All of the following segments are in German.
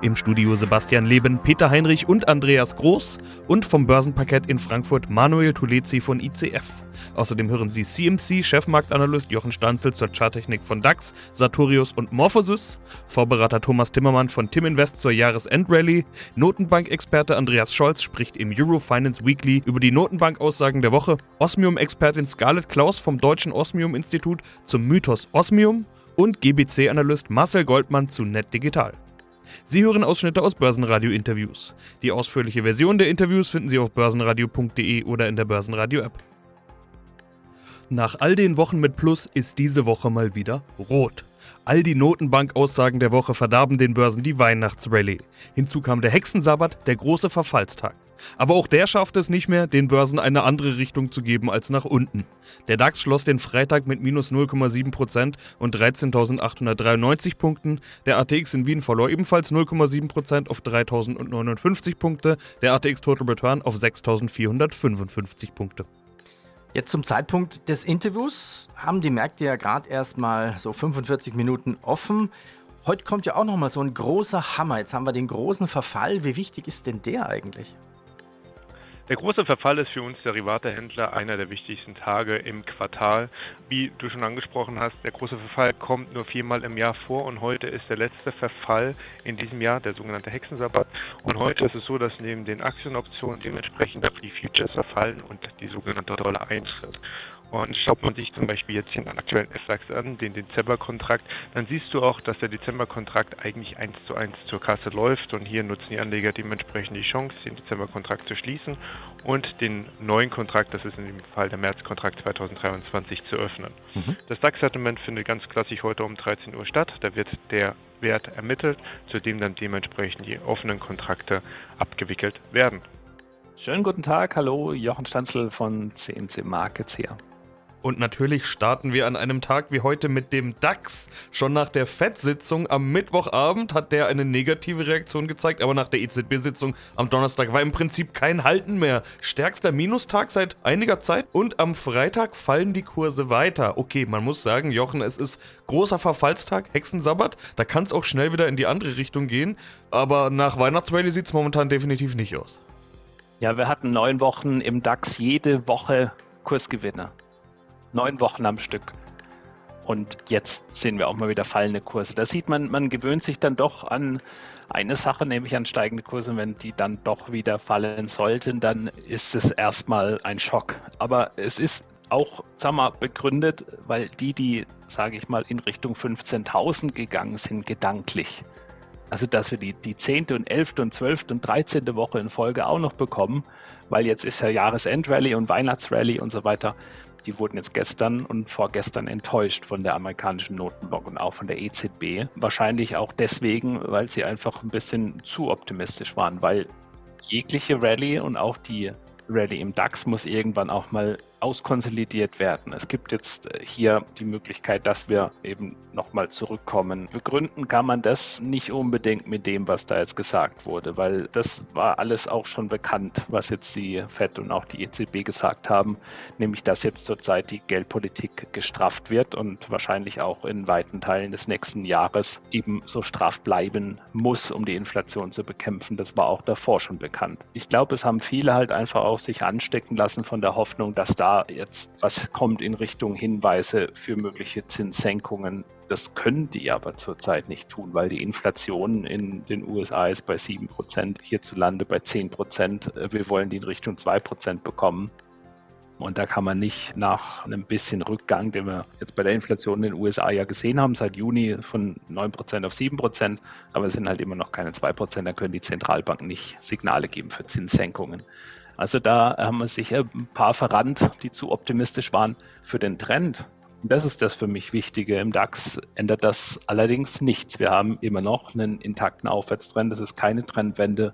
Im Studio Sebastian Leben, Peter Heinrich und Andreas Groß und vom Börsenparkett in Frankfurt Manuel Tulezi von ICF. Außerdem hören Sie CMC Chefmarktanalyst Jochen Stanzel zur Charttechnik von DAX, Sartorius und Morphosis, Vorberater Thomas Timmermann von Tim Invest zur Jahresendrallye, Notenbank-Experte Andreas Scholz spricht im Eurofinance Weekly über die Notenbank-Aussagen der Woche, Osmium-Expertin Scarlett Klaus vom Deutschen Osmium-Institut zum Mythos Osmium und GBC-Analyst Marcel Goldmann zu Net Digital. Sie hören Ausschnitte aus Börsenradio-Interviews. Die ausführliche Version der Interviews finden Sie auf börsenradio.de oder in der Börsenradio-App. Nach all den Wochen mit Plus ist diese Woche mal wieder rot. All die Notenbank-Aussagen der Woche verdarben den Börsen die Weihnachtsrallye. Hinzu kam der Hexensabbat, der große Verfallstag. Aber auch der schaffte es nicht mehr, den Börsen eine andere Richtung zu geben als nach unten. Der DAX schloss den Freitag mit minus 0,7% und 13.893 Punkten. Der ATX in Wien verlor ebenfalls 0,7% auf 3.059 Punkte. Der ATX Total Return auf 6.455 Punkte. Jetzt zum Zeitpunkt des Interviews haben die Märkte ja gerade erst mal so 45 Minuten offen. Heute kommt ja auch noch mal so ein großer Hammer. Jetzt haben wir den großen Verfall. Wie wichtig ist denn der eigentlich? Der große Verfall ist für uns Derivatehändler einer der wichtigsten Tage im Quartal. Wie du schon angesprochen hast, der große Verfall kommt nur viermal im Jahr vor und heute ist der letzte Verfall in diesem Jahr, der sogenannte Hexensabbat. Und heute ist es so, dass neben den Aktienoptionen dementsprechend auch die Futures verfallen und die sogenannte Rolle eintritt. Und schaut man sich zum Beispiel jetzt den aktuellen FDAX an, den Dezemberkontrakt, dann siehst du auch, dass der Dezemberkontrakt eigentlich eins zu eins zur Kasse läuft und hier nutzen die Anleger dementsprechend die Chance, den Dezemberkontrakt zu schließen und den neuen Kontrakt, das ist in dem Fall der Märzkontrakt 2023, zu öffnen. Mhm. Das DAX-Settlement findet ganz klassisch heute um 13 Uhr statt. Da wird der Wert ermittelt, zu dem dann dementsprechend die offenen Kontrakte abgewickelt werden. Schönen guten Tag, hallo, Jochen Stanzel von CNC Markets hier. Und natürlich starten wir an einem Tag wie heute mit dem DAX. Schon nach der FED-Sitzung am Mittwochabend hat der eine negative Reaktion gezeigt, aber nach der EZB-Sitzung am Donnerstag war im Prinzip kein Halten mehr. Stärkster Minustag seit einiger Zeit und am Freitag fallen die Kurse weiter. Okay, man muss sagen, Jochen, es ist großer Verfallstag, Hexensabbat, da kann es auch schnell wieder in die andere Richtung gehen, aber nach Weihnachtsrallye sieht es momentan definitiv nicht aus. Ja, wir hatten neun Wochen im DAX jede Woche Kursgewinne neun Wochen am Stück. Und jetzt sehen wir auch mal wieder fallende Kurse. Da sieht man, man gewöhnt sich dann doch an eine Sache, nämlich an steigende Kurse. Wenn die dann doch wieder fallen sollten, dann ist es erstmal ein Schock. Aber es ist auch, sag mal, begründet, weil die, die, sage ich mal, in Richtung 15.000 gegangen sind, gedanklich. Also, dass wir die, die 10. und 11. und 12. und 13. Woche in Folge auch noch bekommen, weil jetzt ist ja Jahresendrallye und Weihnachtsrallye und so weiter die wurden jetzt gestern und vorgestern enttäuscht von der amerikanischen Notenbank und auch von der EZB. Wahrscheinlich auch deswegen, weil sie einfach ein bisschen zu optimistisch waren, weil jegliche Rallye und auch die Rallye im DAX muss irgendwann auch mal auskonsolidiert werden. Es gibt jetzt äh, hier die Möglichkeit, dass wir eben nochmal zurückkommen. Begründen kann man das nicht unbedingt mit dem, was da jetzt gesagt wurde, weil das war alles auch schon bekannt, was jetzt die FED und auch die EZB gesagt haben, nämlich dass jetzt zurzeit die Geldpolitik gestrafft wird und wahrscheinlich auch in weiten Teilen des nächsten Jahres eben so straff bleiben muss, um die Inflation zu bekämpfen. Das war auch davor schon bekannt. Ich glaube, es haben viele halt einfach auch sich anstecken lassen von der Hoffnung, dass da jetzt was kommt in Richtung Hinweise für mögliche Zinssenkungen. Das können die aber zurzeit nicht tun, weil die Inflation in den USA ist bei 7%, hierzulande bei 10%. Wir wollen die in Richtung 2% bekommen. Und da kann man nicht nach einem bisschen Rückgang, den wir jetzt bei der Inflation in den USA ja gesehen haben, seit Juni von 9% auf 7%, aber es sind halt immer noch keine 2%, da können die Zentralbanken nicht Signale geben für Zinssenkungen. Also da haben sich ein paar verrannt, die zu optimistisch waren für den Trend. Und das ist das für mich Wichtige. Im DAX ändert das allerdings nichts. Wir haben immer noch einen intakten Aufwärtstrend. Das ist keine Trendwende.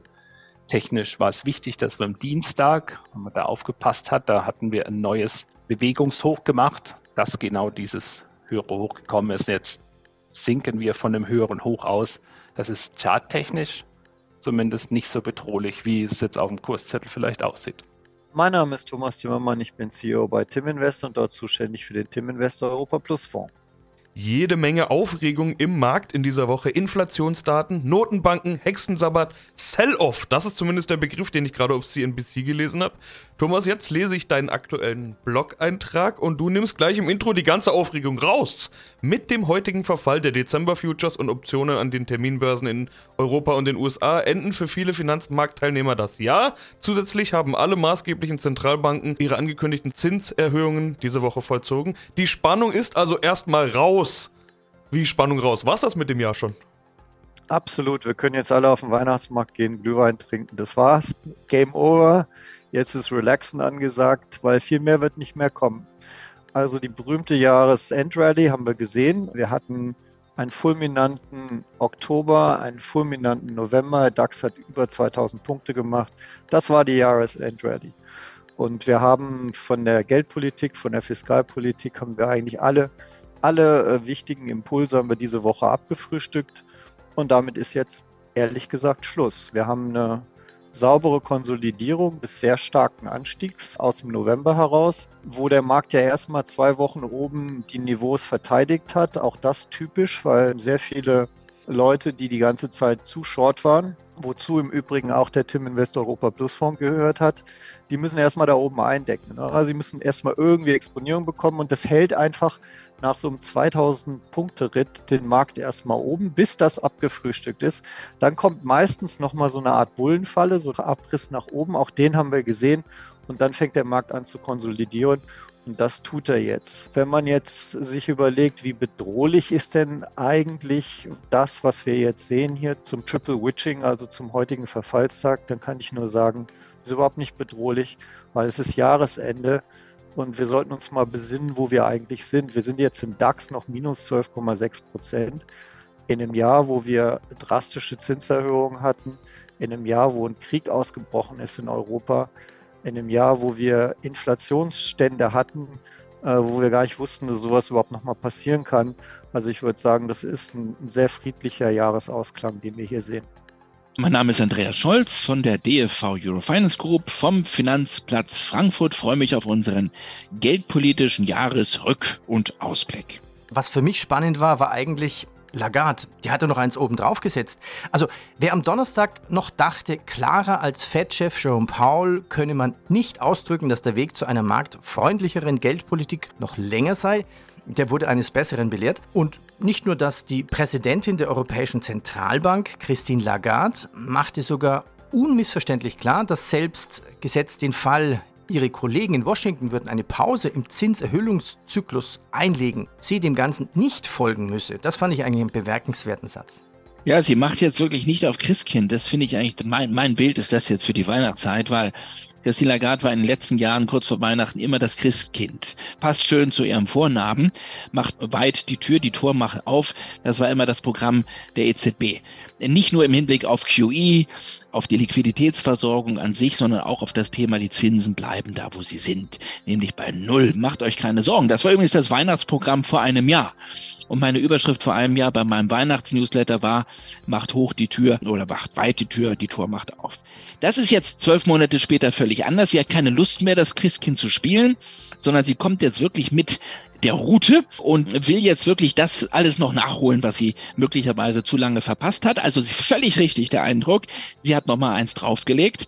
Technisch war es wichtig, dass wir am Dienstag, wenn man da aufgepasst hat, da hatten wir ein neues Bewegungshoch gemacht, dass genau dieses höhere Hoch gekommen ist. Jetzt sinken wir von einem höheren Hoch aus. Das ist charttechnisch zumindest nicht so bedrohlich, wie es jetzt auf dem Kurszettel vielleicht aussieht. Mein Name ist Thomas Timmermann, ich bin CEO bei Tim Invest und dort zuständig für den Tim Invest Europa Plus Fonds jede Menge Aufregung im Markt in dieser Woche. Inflationsdaten, Notenbanken, Hexensabbat, Sell-off. Das ist zumindest der Begriff, den ich gerade auf CNBC gelesen habe. Thomas, jetzt lese ich deinen aktuellen Blog-Eintrag und du nimmst gleich im Intro die ganze Aufregung raus. Mit dem heutigen Verfall der Dezember-Futures und Optionen an den Terminbörsen in Europa und den USA enden für viele Finanzmarktteilnehmer das Jahr. Zusätzlich haben alle maßgeblichen Zentralbanken ihre angekündigten Zinserhöhungen diese Woche vollzogen. Die Spannung ist also erstmal raus raus. Wie Spannung raus. War das mit dem Jahr schon? Absolut. Wir können jetzt alle auf den Weihnachtsmarkt gehen, Glühwein trinken. Das war's. Game over. Jetzt ist Relaxen angesagt, weil viel mehr wird nicht mehr kommen. Also die berühmte Jahresendrallye haben wir gesehen. Wir hatten einen fulminanten Oktober, einen fulminanten November. DAX hat über 2000 Punkte gemacht. Das war die Jahresendrallye. Und wir haben von der Geldpolitik, von der Fiskalpolitik, haben wir eigentlich alle alle äh, wichtigen Impulse haben wir diese Woche abgefrühstückt und damit ist jetzt ehrlich gesagt Schluss. Wir haben eine saubere Konsolidierung des sehr starken Anstiegs aus dem November heraus, wo der Markt ja erstmal zwei Wochen oben die Niveaus verteidigt hat. Auch das typisch, weil sehr viele Leute, die die ganze Zeit zu short waren, wozu im Übrigen auch der Tim Invest Europa Plus Fonds gehört hat, die müssen erstmal da oben eindecken. Ne? Also sie müssen erstmal irgendwie Exponierung bekommen und das hält einfach nach so einem 2000-Punkte-Ritt den Markt erstmal oben, bis das abgefrühstückt ist. Dann kommt meistens nochmal so eine Art Bullenfalle, so ein Abriss nach oben. Auch den haben wir gesehen. Und dann fängt der Markt an zu konsolidieren. Und das tut er jetzt. Wenn man jetzt sich überlegt, wie bedrohlich ist denn eigentlich das, was wir jetzt sehen hier zum Triple Witching, also zum heutigen Verfallstag, dann kann ich nur sagen, ist überhaupt nicht bedrohlich, weil es ist Jahresende. Und wir sollten uns mal besinnen, wo wir eigentlich sind. Wir sind jetzt im DAX noch minus 12,6 Prozent. In einem Jahr, wo wir drastische Zinserhöhungen hatten, in einem Jahr, wo ein Krieg ausgebrochen ist in Europa, in einem Jahr, wo wir Inflationsstände hatten, äh, wo wir gar nicht wussten, dass sowas überhaupt nochmal passieren kann. Also ich würde sagen, das ist ein sehr friedlicher Jahresausklang, den wir hier sehen. Mein Name ist Andreas Scholz von der DFV Eurofinance Group vom Finanzplatz Frankfurt. freue mich auf unseren geldpolitischen Jahresrück- und Ausblick. Was für mich spannend war, war eigentlich Lagarde. Die hatte noch eins oben drauf gesetzt. Also, wer am Donnerstag noch dachte, klarer als Fed-Chef Jerome Powell könne man nicht ausdrücken, dass der Weg zu einer marktfreundlicheren Geldpolitik noch länger sei, der wurde eines Besseren belehrt. Und nicht nur das, die Präsidentin der Europäischen Zentralbank, Christine Lagarde, machte sogar unmissverständlich klar, dass selbst gesetzt den Fall, ihre Kollegen in Washington würden eine Pause im Zinserhöhungszyklus einlegen, sie dem Ganzen nicht folgen müsse. Das fand ich eigentlich einen bemerkenswerten Satz. Ja, sie macht jetzt wirklich nicht auf Christkind. Das finde ich eigentlich, mein, mein Bild ist das jetzt für die Weihnachtszeit, weil Christine Lagarde war in den letzten Jahren kurz vor Weihnachten immer das Christkind. Passt schön zu ihrem Vornamen, macht weit die Tür, die Tor macht auf. Das war immer das Programm der EZB. Nicht nur im Hinblick auf QE, auf die Liquiditätsversorgung an sich, sondern auch auf das Thema, die Zinsen bleiben da, wo sie sind, nämlich bei Null. Macht euch keine Sorgen. Das war übrigens das Weihnachtsprogramm vor einem Jahr. Und meine Überschrift vor einem Jahr bei meinem Weihnachtsnewsletter war, macht hoch die Tür oder macht weit die Tür, die Tor macht auf. Das ist jetzt zwölf Monate später völlig anders. Sie hat keine Lust mehr, das Christkind zu spielen, sondern sie kommt jetzt wirklich mit der Route und will jetzt wirklich das alles noch nachholen, was sie möglicherweise zu lange verpasst hat. Also völlig richtig der Eindruck. Sie hat noch mal eins draufgelegt.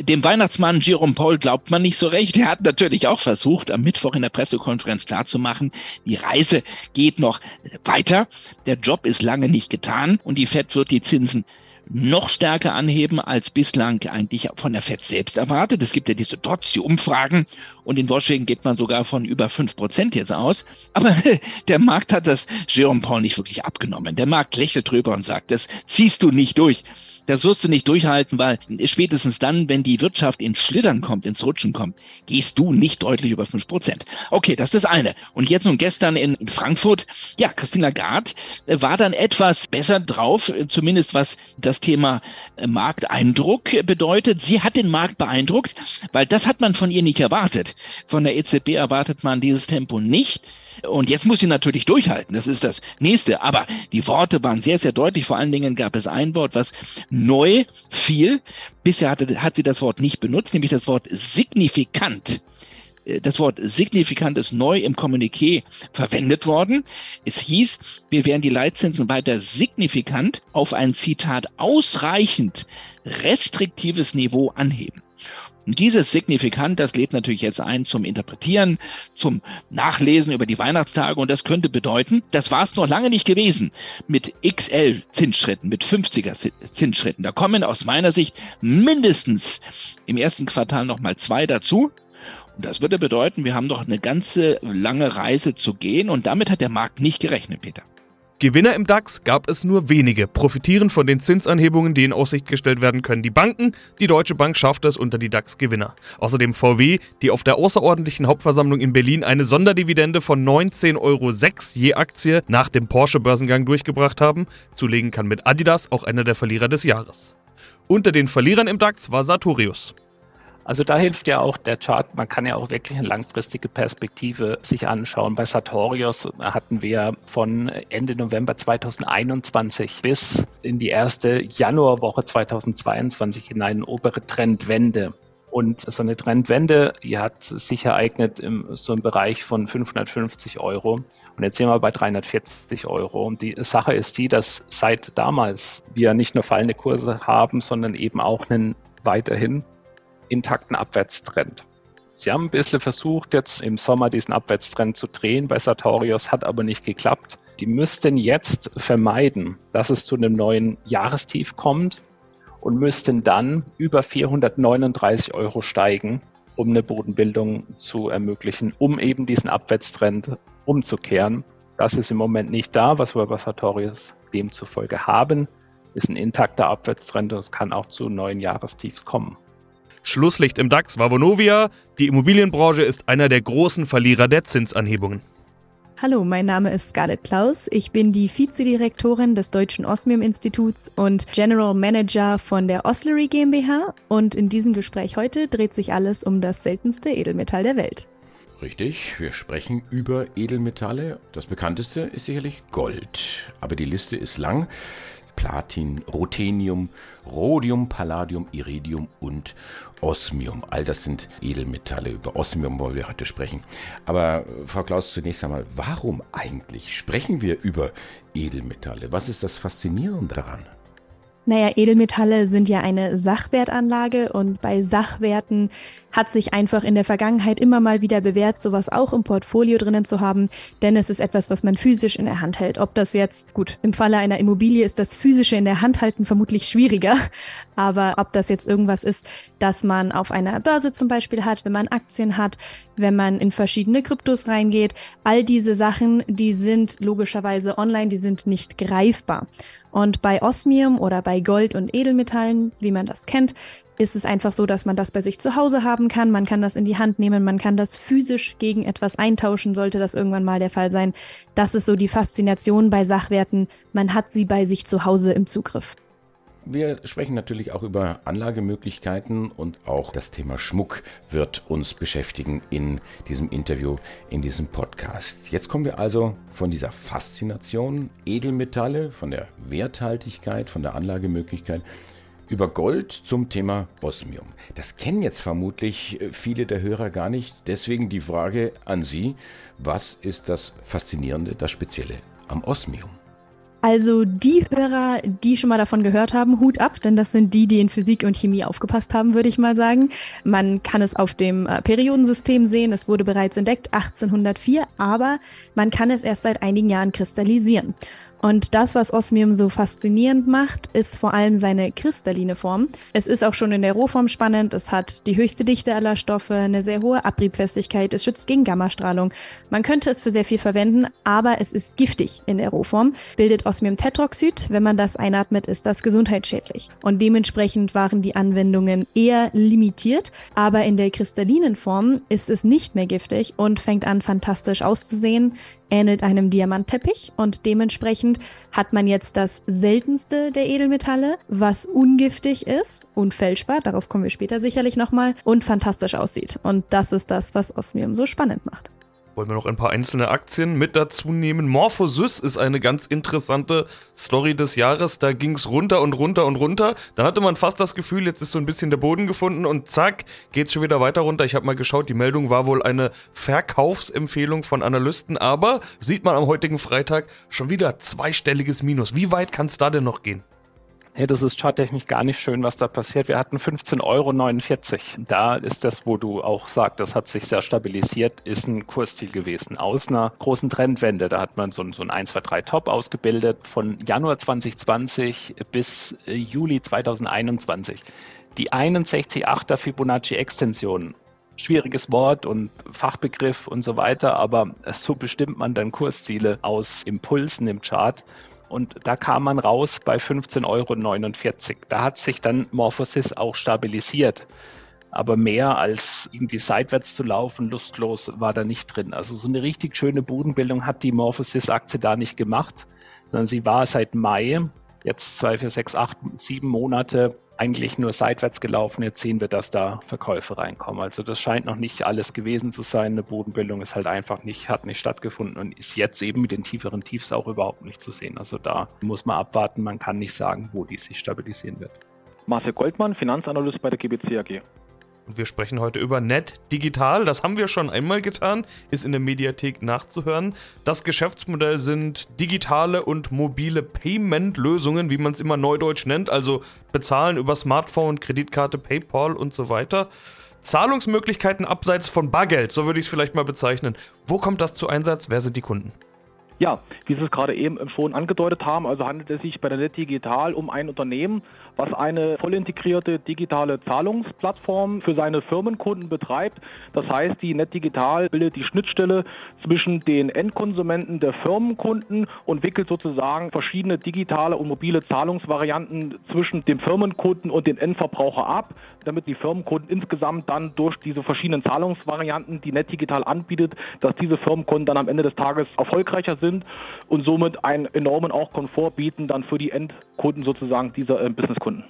Dem Weihnachtsmann Jerome Paul glaubt man nicht so recht. Er hat natürlich auch versucht, am Mittwoch in der Pressekonferenz klarzumachen, die Reise geht noch weiter. Der Job ist lange nicht getan und die Fed wird die Zinsen noch stärker anheben als bislang eigentlich von der FED selbst erwartet. Es gibt ja diese Dots, die Umfragen und in Washington geht man sogar von über fünf Prozent jetzt aus. Aber der Markt hat das Jerome Paul nicht wirklich abgenommen. Der Markt lächelt drüber und sagt, das ziehst du nicht durch. Das wirst du nicht durchhalten, weil spätestens dann, wenn die Wirtschaft ins Schlittern kommt, ins Rutschen kommt, gehst du nicht deutlich über fünf Prozent. Okay, das ist das eine. Und jetzt nun gestern in Frankfurt, ja, Christine Lagarde äh, war dann etwas besser drauf, äh, zumindest was das Thema äh, Markteindruck bedeutet. Sie hat den Markt beeindruckt, weil das hat man von ihr nicht erwartet. Von der EZB erwartet man dieses Tempo nicht. Und jetzt muss sie natürlich durchhalten. Das ist das nächste. Aber die Worte waren sehr, sehr deutlich. Vor allen Dingen gab es ein Wort, was neu fiel. Bisher hatte, hat sie das Wort nicht benutzt, nämlich das Wort signifikant. Äh, das Wort signifikant ist neu im Kommuniqué verwendet worden. Es hieß, wir werden die Leitzinsen weiter signifikant auf ein Zitat ausreichend restriktives Niveau anheben. Und dieses Signifikant, das lädt natürlich jetzt ein zum Interpretieren, zum Nachlesen über die Weihnachtstage. Und das könnte bedeuten, das war es noch lange nicht gewesen mit XL Zinsschritten, mit 50er Zinsschritten. Da kommen aus meiner Sicht mindestens im ersten Quartal nochmal zwei dazu. Und das würde bedeuten, wir haben noch eine ganze lange Reise zu gehen. Und damit hat der Markt nicht gerechnet, Peter. Gewinner im DAX gab es nur wenige. Profitieren von den Zinsanhebungen, die in Aussicht gestellt werden können, die Banken. Die Deutsche Bank schafft es unter die DAX-Gewinner. Außerdem VW, die auf der außerordentlichen Hauptversammlung in Berlin eine Sonderdividende von 19,06 Euro je Aktie nach dem Porsche-Börsengang durchgebracht haben. Zulegen kann mit Adidas auch einer der Verlierer des Jahres. Unter den Verlierern im DAX war Sartorius. Also da hilft ja auch der Chart. Man kann ja auch wirklich eine langfristige Perspektive sich anschauen. Bei Sartorius hatten wir von Ende November 2021 bis in die erste Januarwoche 2022 in eine obere Trendwende. Und so eine Trendwende, die hat sich ereignet im so einem Bereich von 550 Euro. Und jetzt sind wir bei 340 Euro. Und die Sache ist die, dass seit damals wir nicht nur fallende Kurse haben, sondern eben auch einen weiterhin intakten Abwärtstrend. Sie haben ein bisschen versucht, jetzt im Sommer diesen Abwärtstrend zu drehen. Bei Sartorius hat aber nicht geklappt. Die müssten jetzt vermeiden, dass es zu einem neuen Jahrestief kommt und müssten dann über 439 Euro steigen, um eine Bodenbildung zu ermöglichen, um eben diesen Abwärtstrend umzukehren. Das ist im Moment nicht da, was wir bei Sartorius demzufolge haben, ist ein intakter Abwärtstrend und es kann auch zu neuen Jahrestiefs kommen. Schlusslicht im DAX war Vonovia. Die Immobilienbranche ist einer der großen Verlierer der Zinsanhebungen. Hallo, mein Name ist Scarlett Klaus. Ich bin die Vizedirektorin des Deutschen Osmium-Instituts und General Manager von der Oslery GmbH. Und in diesem Gespräch heute dreht sich alles um das seltenste Edelmetall der Welt. Richtig, wir sprechen über Edelmetalle. Das bekannteste ist sicherlich Gold. Aber die Liste ist lang. Platin, Ruthenium, Rhodium, Palladium, Iridium und Osmium. All das sind Edelmetalle. Über Osmium wollen wir heute sprechen. Aber äh, Frau Klaus, zunächst einmal, warum eigentlich sprechen wir über Edelmetalle? Was ist das Faszinierende daran? Naja, Edelmetalle sind ja eine Sachwertanlage und bei Sachwerten hat sich einfach in der Vergangenheit immer mal wieder bewährt, sowas auch im Portfolio drinnen zu haben, denn es ist etwas, was man physisch in der Hand hält. Ob das jetzt, gut, im Falle einer Immobilie ist das physische in der Hand halten vermutlich schwieriger, aber ob das jetzt irgendwas ist, das man auf einer Börse zum Beispiel hat, wenn man Aktien hat, wenn man in verschiedene Kryptos reingeht, all diese Sachen, die sind logischerweise online, die sind nicht greifbar. Und bei Osmium oder bei Gold und Edelmetallen, wie man das kennt, ist es einfach so, dass man das bei sich zu Hause haben kann. Man kann das in die Hand nehmen, man kann das physisch gegen etwas eintauschen, sollte das irgendwann mal der Fall sein. Das ist so die Faszination bei Sachwerten. Man hat sie bei sich zu Hause im Zugriff. Wir sprechen natürlich auch über Anlagemöglichkeiten und auch das Thema Schmuck wird uns beschäftigen in diesem Interview, in diesem Podcast. Jetzt kommen wir also von dieser Faszination Edelmetalle, von der Werthaltigkeit, von der Anlagemöglichkeit über Gold zum Thema Osmium. Das kennen jetzt vermutlich äh, viele der Hörer gar nicht. Deswegen die Frage an Sie, was ist das Faszinierende, das Spezielle am Osmium? Also die Hörer, die schon mal davon gehört haben, Hut ab, denn das sind die, die in Physik und Chemie aufgepasst haben, würde ich mal sagen. Man kann es auf dem äh, Periodensystem sehen, es wurde bereits entdeckt 1804, aber man kann es erst seit einigen Jahren kristallisieren. Und das, was Osmium so faszinierend macht, ist vor allem seine kristalline Form. Es ist auch schon in der Rohform spannend. Es hat die höchste Dichte aller Stoffe, eine sehr hohe Abriebfestigkeit. Es schützt gegen Gammastrahlung. Man könnte es für sehr viel verwenden, aber es ist giftig in der Rohform. Bildet Osmiumtetroxid. Wenn man das einatmet, ist das gesundheitsschädlich. Und dementsprechend waren die Anwendungen eher limitiert. Aber in der kristallinen Form ist es nicht mehr giftig und fängt an, fantastisch auszusehen ähnelt einem Diamantteppich und dementsprechend hat man jetzt das seltenste der Edelmetalle, was ungiftig ist, unfälschbar, darauf kommen wir später sicherlich nochmal, und fantastisch aussieht. Und das ist das, was Osmium so spannend macht. Wollen wir noch ein paar einzelne Aktien mit dazu nehmen? Morphosys ist eine ganz interessante Story des Jahres. Da ging es runter und runter und runter. Dann hatte man fast das Gefühl, jetzt ist so ein bisschen der Boden gefunden und zack, geht schon wieder weiter runter. Ich habe mal geschaut, die Meldung war wohl eine Verkaufsempfehlung von Analysten, aber sieht man am heutigen Freitag schon wieder zweistelliges Minus. Wie weit kann es da denn noch gehen? Hey, das ist charttechnisch gar nicht schön, was da passiert. Wir hatten 15,49 Euro. Da ist das, wo du auch sagst, das hat sich sehr stabilisiert, ist ein Kursziel gewesen. Aus einer großen Trendwende. Da hat man so so ein 1, 2, 3 Top ausgebildet von Januar 2020 bis äh, Juli 2021. Die 61,8er Fibonacci-Extension schwieriges Wort und Fachbegriff und so weiter, aber so bestimmt man dann Kursziele aus Impulsen im Chart. Und da kam man raus bei 15,49 Euro. Da hat sich dann Morphosis auch stabilisiert. Aber mehr als irgendwie seitwärts zu laufen, lustlos, war da nicht drin. Also so eine richtig schöne Bodenbildung hat die Morphosis-Aktie da nicht gemacht, sondern sie war seit Mai, jetzt zwei, vier, sechs, acht, sieben Monate eigentlich nur seitwärts gelaufen. Jetzt sehen wir, dass da Verkäufe reinkommen. Also das scheint noch nicht alles gewesen zu sein. Eine Bodenbildung ist halt einfach nicht, hat nicht stattgefunden und ist jetzt eben mit den tieferen Tiefs auch überhaupt nicht zu sehen. Also da muss man abwarten. Man kann nicht sagen, wo die sich stabilisieren wird. Marcel Goldmann, Finanzanalyst bei der GBC AG. Und wir sprechen heute über Net Digital. Das haben wir schon einmal getan, ist in der Mediathek nachzuhören. Das Geschäftsmodell sind digitale und mobile Payment-Lösungen, wie man es immer neudeutsch nennt, also bezahlen über Smartphone, Kreditkarte, PayPal und so weiter. Zahlungsmöglichkeiten abseits von Bargeld, so würde ich es vielleicht mal bezeichnen. Wo kommt das zu Einsatz? Wer sind die Kunden? Ja, wie Sie es gerade eben schon angedeutet haben, also handelt es sich bei der Net Digital um ein Unternehmen, was eine voll integrierte digitale Zahlungsplattform für seine Firmenkunden betreibt. Das heißt, die Net Digital bildet die Schnittstelle zwischen den Endkonsumenten der Firmenkunden und wickelt sozusagen verschiedene digitale und mobile Zahlungsvarianten zwischen dem Firmenkunden und den Endverbraucher ab, damit die Firmenkunden insgesamt dann durch diese verschiedenen Zahlungsvarianten, die Net Digital anbietet, dass diese Firmenkunden dann am Ende des Tages erfolgreicher sind und somit einen enormen auch Komfort bieten dann für die Endkunden sozusagen dieser äh, Businesskunden.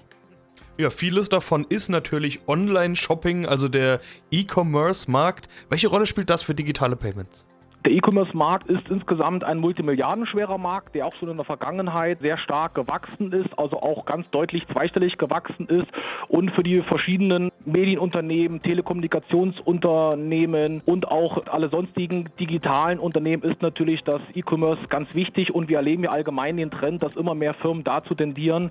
Ja, vieles davon ist natürlich Online-Shopping, also der E-Commerce-Markt. Welche Rolle spielt das für digitale Payments? Der E-Commerce-Markt ist insgesamt ein multimilliardenschwerer Markt, der auch schon in der Vergangenheit sehr stark gewachsen ist, also auch ganz deutlich zweistellig gewachsen ist und für die verschiedenen Medienunternehmen, Telekommunikationsunternehmen und auch alle sonstigen digitalen Unternehmen ist natürlich das E-Commerce ganz wichtig und wir erleben ja allgemein den Trend, dass immer mehr Firmen dazu tendieren,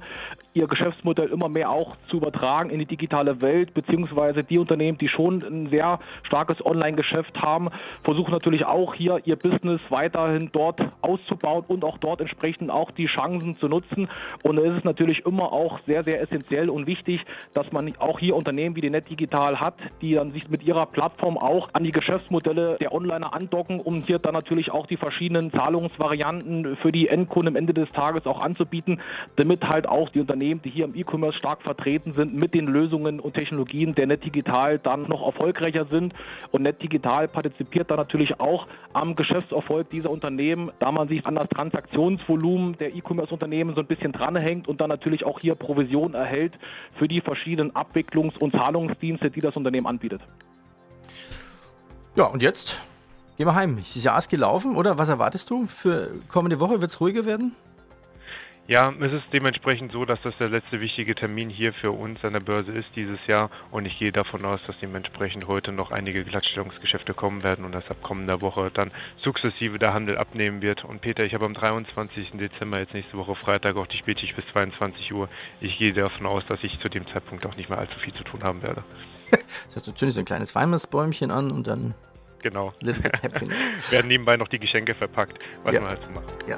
ihr Geschäftsmodell immer mehr auch zu übertragen in die digitale Welt, beziehungsweise die Unternehmen, die schon ein sehr starkes Online-Geschäft haben, versuchen natürlich auch hier ihr Business weiterhin dort auszubauen und auch dort entsprechend auch die Chancen zu nutzen. Und es ist natürlich immer auch sehr, sehr essentiell und wichtig, dass man auch hier Unternehmen wie die NetDigital hat, die dann sich mit ihrer Plattform auch an die Geschäftsmodelle der Onliner andocken, um hier dann natürlich auch die verschiedenen Zahlungsvarianten für die Endkunden am Ende des Tages auch anzubieten, damit halt auch die Unternehmen die hier im E-Commerce stark vertreten sind, mit den Lösungen und Technologien der NetDigital dann noch erfolgreicher sind. Und NetDigital partizipiert dann natürlich auch am Geschäftserfolg dieser Unternehmen, da man sich an das Transaktionsvolumen der E-Commerce-Unternehmen so ein bisschen dranhängt und dann natürlich auch hier Provision erhält für die verschiedenen Abwicklungs- und Zahlungsdienste, die das Unternehmen anbietet. Ja, und jetzt gehen wir heim. Das Jahr ist gelaufen, oder? Was erwartest du für kommende Woche? Wird es ruhiger werden? Ja, es ist dementsprechend so, dass das der letzte wichtige Termin hier für uns an der Börse ist dieses Jahr und ich gehe davon aus, dass dementsprechend heute noch einige Glattstellungsgeschäfte kommen werden und dass ab kommender Woche dann sukzessive der Handel abnehmen wird. Und Peter, ich habe am 23. Dezember, jetzt nächste Woche Freitag, auch die Spätschicht bis 22 Uhr. Ich gehe davon aus, dass ich zu dem Zeitpunkt auch nicht mehr allzu viel zu tun haben werde. das heißt, du zündest ein kleines Weihnachtsbäumchen an und dann Genau. Werden nebenbei noch die Geschenke verpackt, was ja. man halt so macht. Ja.